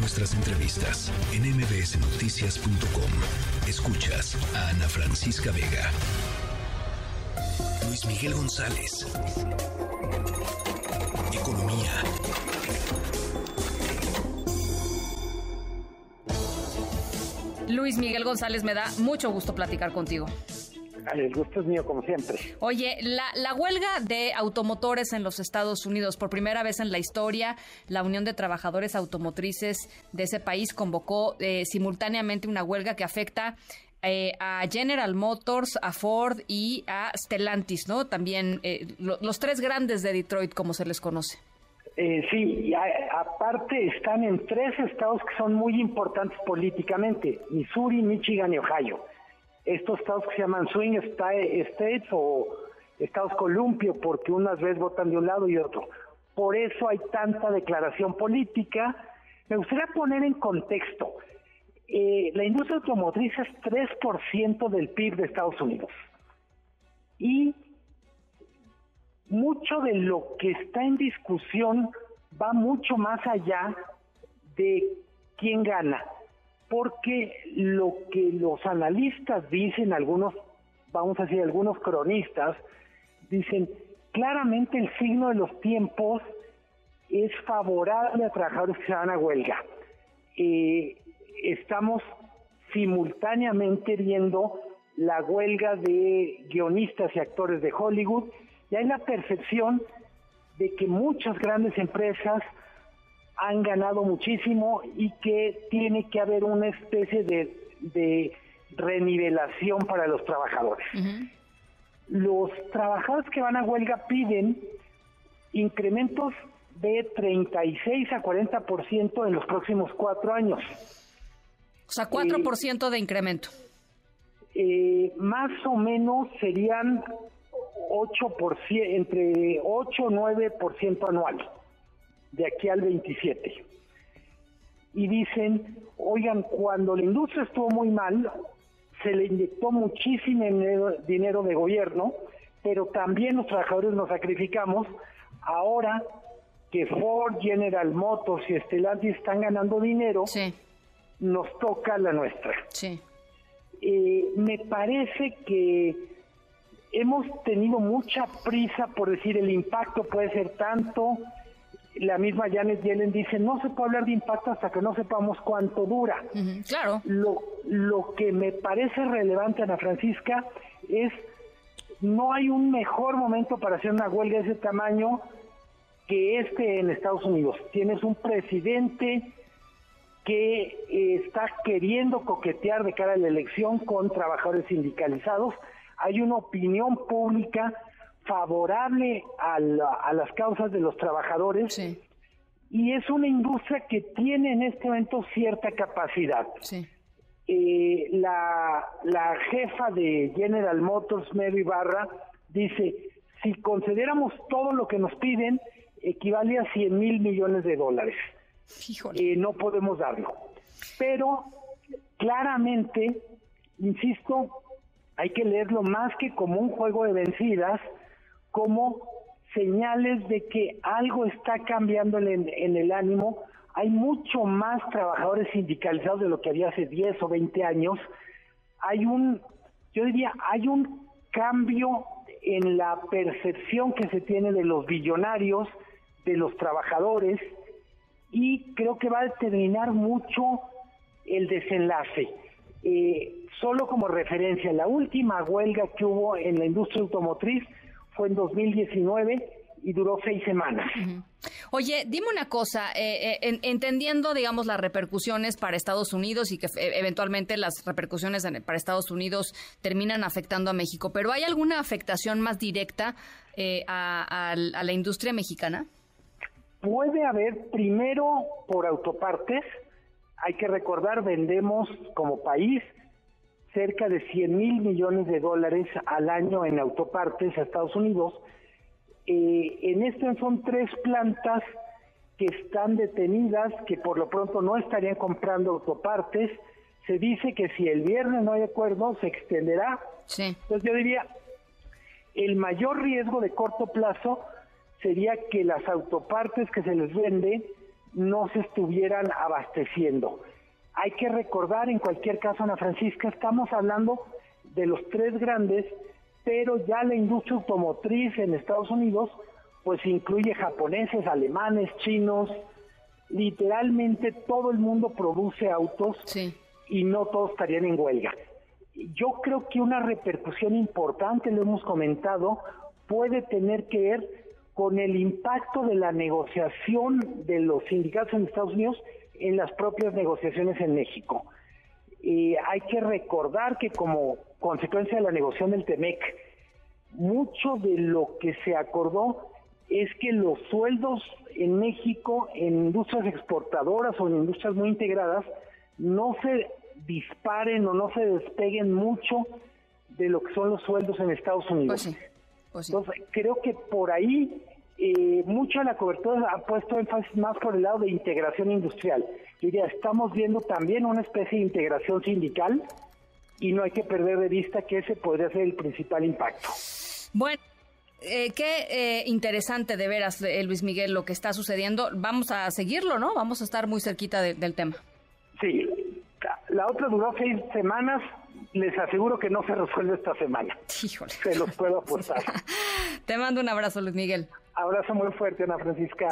nuestras entrevistas en mbsnoticias.com. Escuchas a Ana Francisca Vega. Luis Miguel González. Economía. Luis Miguel González, me da mucho gusto platicar contigo. El gusto es mío, como siempre. Oye, la, huelga de automotores en los Estados Unidos, por primera vez en la historia, la Unión de Trabajadores Automotrices de ese país convocó eh, simultáneamente una huelga que afecta eh, a General Motors, a Ford y a Stellantis, ¿no? También eh, los tres grandes de Detroit, como se les conoce. sí, y aparte están en tres estados que son muy importantes políticamente, Missouri, Michigan y Ohio estos estados que se llaman swing states o estados columpio, porque unas veces votan de un lado y otro. Por eso hay tanta declaración política. Me gustaría poner en contexto, eh, la industria automotriz es 3% del PIB de Estados Unidos. Y mucho de lo que está en discusión va mucho más allá de quién gana porque lo que los analistas dicen, algunos, vamos a decir, algunos cronistas, dicen, claramente el signo de los tiempos es favorable a trabajadores que se van a huelga. Eh, estamos simultáneamente viendo la huelga de guionistas y actores de Hollywood y hay la percepción de que muchas grandes empresas han ganado muchísimo y que tiene que haber una especie de, renivelación para los trabajadores. Los trabajadores que van a huelga piden incrementos de 36 a 40% en los próximos cuatro años. O sea, 4% de incremento. Eh, más o menos serían 8%, entre 8 o 9% anual de aquí al 27. Y dicen, oigan, cuando la industria estuvo muy mal, se le inyectó muchísimo dinero, de gobierno, pero también los trabajadores nos sacrificamos. Ahora que Ford, General Motors y Stellantis están ganando dinero, nos toca la nuestra. Sí. Eh, me parece que hemos tenido mucha prisa por decir el impacto puede ser tanto, la misma Janet Yellen dice, no se puede hablar de impacto hasta que no sepamos cuánto dura. claro. Lo, lo que me parece relevante, Ana Francisca, es no hay un mejor momento para hacer una huelga de ese tamaño que este en Estados Unidos. Tienes un presidente que eh, está queriendo coquetear de cara a la elección con trabajadores sindicalizados. Hay una opinión pública favorable a, las causas de los trabajadores y es una industria que tiene en este momento cierta capacidad. Eh, la, la jefa de General Motors, Mary Barra, dice, si consideramos todo lo que nos piden, equivale a 100 mil millones de dólares. Eh, no podemos darlo. Pero claramente, insisto, hay que leerlo más que como un juego de vencidas, como señales de que algo está cambiando en, el ánimo. Hay mucho más trabajadores sindicalizados de lo que había hace 10 o 20 años. Hay un, yo diría, hay un cambio en la percepción que se tiene de los billonarios, de los trabajadores, y creo que va a determinar mucho el desenlace. Eh, solo como referencia, la última huelga que hubo en la industria automotriz fue en 2019 y duró seis semanas. Oye, dime una cosa, eh, eh, entendiendo, digamos, las repercusiones para Estados Unidos y que eh, eventualmente las repercusiones para Estados Unidos terminan afectando a México, pero ¿hay alguna afectación más directa a, a la industria mexicana? Puede haber, primero, por autopartes, hay que recordar, vendemos como país cerca de 100 mil millones de dólares al año en autopartes a Estados Unidos. Eh, en este son tres plantas que están detenidas, que por lo pronto no estarían comprando autopartes. Se dice que si el viernes no hay acuerdo, se extenderá. Sí. Entonces yo diría, el mayor riesgo de corto plazo sería que las autopartes que se les vende no se estuvieran abasteciendo. Hay que recordar, en cualquier caso, Ana Francisca, estamos hablando de los tres grandes, pero ya la industria automotriz en Estados Unidos, pues incluye japoneses, alemanes, chinos, literalmente todo el mundo produce autos y no todos estarían en huelga. Yo creo que una repercusión importante, lo hemos comentado, puede tener que ver con el impacto de la negociación de los sindicatos en Estados Unidos en las propias negociaciones en México. Y hay que recordar que como consecuencia de la negociación del TEMEC, mucho de lo que se acordó es que los sueldos en México, en industrias exportadoras o en industrias muy integradas, no se disparen o no se despeguen mucho de lo que son los sueldos en Estados Unidos. Pues pues Entonces, creo que por ahí eh, mucho de la cobertura ha puesto énfasis más por el lado de integración industrial. Yo diría, estamos viendo también una especie de integración sindical y no hay que perder de vista que ese podría ser el principal impacto. Bueno. Eh, qué eh, interesante de veras, eh, Luis Miguel, lo que está sucediendo. Vamos a seguirlo, ¿no? Vamos a estar muy cerquita del tema. Sí, la otra duró seis semanas. Les aseguro que no se resuelve esta semana. Híjole. Se los puedo apostar. Te mando un abrazo, Luis Miguel. Abrazo muy fuerte, Ana Francisca.